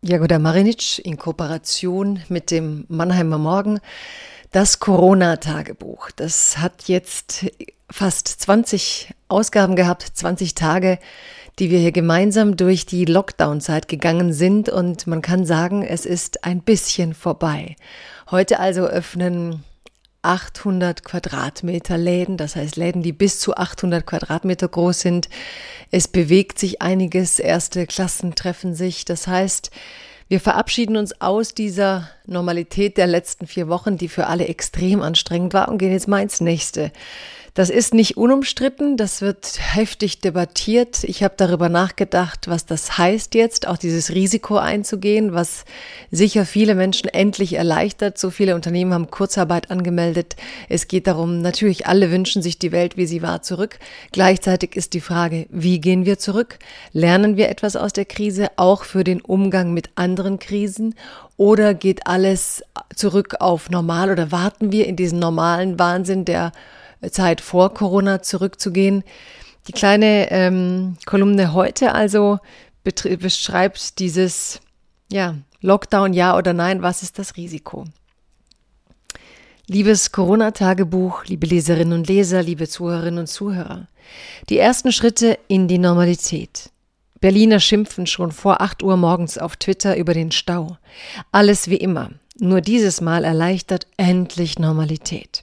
Jagoda Marinic in Kooperation mit dem Mannheimer Morgen. Das Corona-Tagebuch. Das hat jetzt fast 20 Ausgaben gehabt, 20 Tage, die wir hier gemeinsam durch die Lockdown-Zeit gegangen sind. Und man kann sagen, es ist ein bisschen vorbei. Heute also öffnen 800 Quadratmeter Läden, das heißt Läden, die bis zu 800 Quadratmeter groß sind. Es bewegt sich einiges, erste Klassen treffen sich. Das heißt, wir verabschieden uns aus dieser Normalität der letzten vier Wochen, die für alle extrem anstrengend war, und gehen jetzt mal ins nächste. Das ist nicht unumstritten, das wird heftig debattiert. Ich habe darüber nachgedacht, was das heißt jetzt, auch dieses Risiko einzugehen, was sicher viele Menschen endlich erleichtert. So viele Unternehmen haben Kurzarbeit angemeldet. Es geht darum, natürlich alle wünschen sich die Welt, wie sie war, zurück. Gleichzeitig ist die Frage, wie gehen wir zurück? Lernen wir etwas aus der Krise, auch für den Umgang mit anderen Krisen? Oder geht alles zurück auf normal oder warten wir in diesen normalen Wahnsinn der Zeit vor Corona zurückzugehen. Die kleine ähm, Kolumne heute also beschreibt dieses ja, Lockdown ja oder nein, was ist das Risiko? Liebes Corona-Tagebuch, liebe Leserinnen und Leser, liebe Zuhörerinnen und Zuhörer. Die ersten Schritte in die Normalität. Berliner schimpfen schon vor 8 Uhr morgens auf Twitter über den Stau. Alles wie immer. Nur dieses Mal erleichtert endlich Normalität.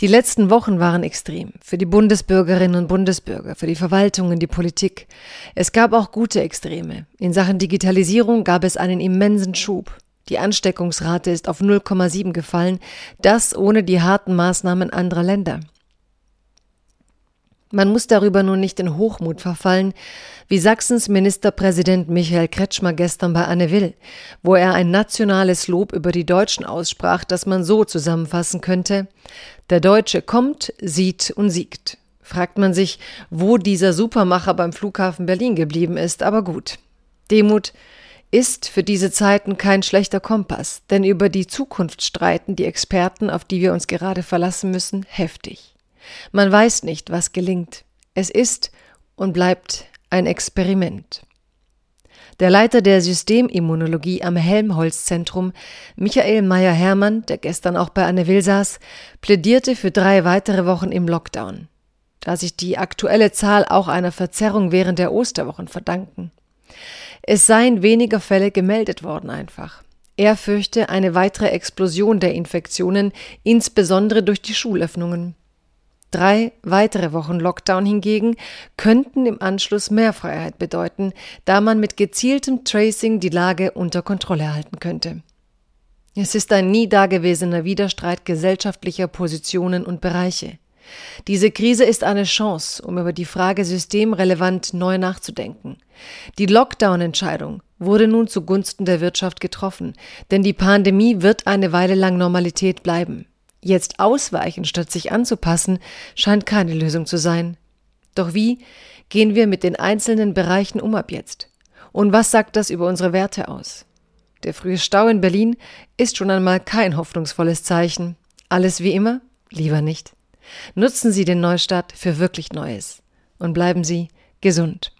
Die letzten Wochen waren extrem. Für die Bundesbürgerinnen und Bundesbürger, für die Verwaltungen, die Politik. Es gab auch gute Extreme. In Sachen Digitalisierung gab es einen immensen Schub. Die Ansteckungsrate ist auf 0,7 gefallen, das ohne die harten Maßnahmen anderer Länder. Man muss darüber nun nicht in Hochmut verfallen, wie Sachsens Ministerpräsident Michael Kretschmer gestern bei Anne Will, wo er ein nationales Lob über die Deutschen aussprach, das man so zusammenfassen könnte Der Deutsche kommt, sieht und siegt. Fragt man sich, wo dieser Supermacher beim Flughafen Berlin geblieben ist, aber gut. Demut ist für diese Zeiten kein schlechter Kompass, denn über die Zukunft streiten die Experten, auf die wir uns gerade verlassen müssen, heftig. Man weiß nicht, was gelingt. Es ist und bleibt ein Experiment. Der Leiter der Systemimmunologie am Helmholtz-Zentrum, Michael Meyer-Hermann, der gestern auch bei Anne Will saß, plädierte für drei weitere Wochen im Lockdown, da sich die aktuelle Zahl auch einer Verzerrung während der Osterwochen verdanken. Es seien weniger Fälle gemeldet worden einfach. Er fürchte eine weitere Explosion der Infektionen, insbesondere durch die Schulöffnungen. Drei weitere Wochen Lockdown hingegen könnten im Anschluss mehr Freiheit bedeuten, da man mit gezieltem Tracing die Lage unter Kontrolle halten könnte. Es ist ein nie dagewesener Widerstreit gesellschaftlicher Positionen und Bereiche. Diese Krise ist eine Chance, um über die Frage systemrelevant neu nachzudenken. Die Lockdown-Entscheidung wurde nun zugunsten der Wirtschaft getroffen, denn die Pandemie wird eine Weile lang Normalität bleiben. Jetzt ausweichen, statt sich anzupassen, scheint keine Lösung zu sein. Doch wie gehen wir mit den einzelnen Bereichen um ab jetzt? Und was sagt das über unsere Werte aus? Der frühe Stau in Berlin ist schon einmal kein hoffnungsvolles Zeichen. Alles wie immer? Lieber nicht. Nutzen Sie den Neustart für wirklich Neues und bleiben Sie gesund.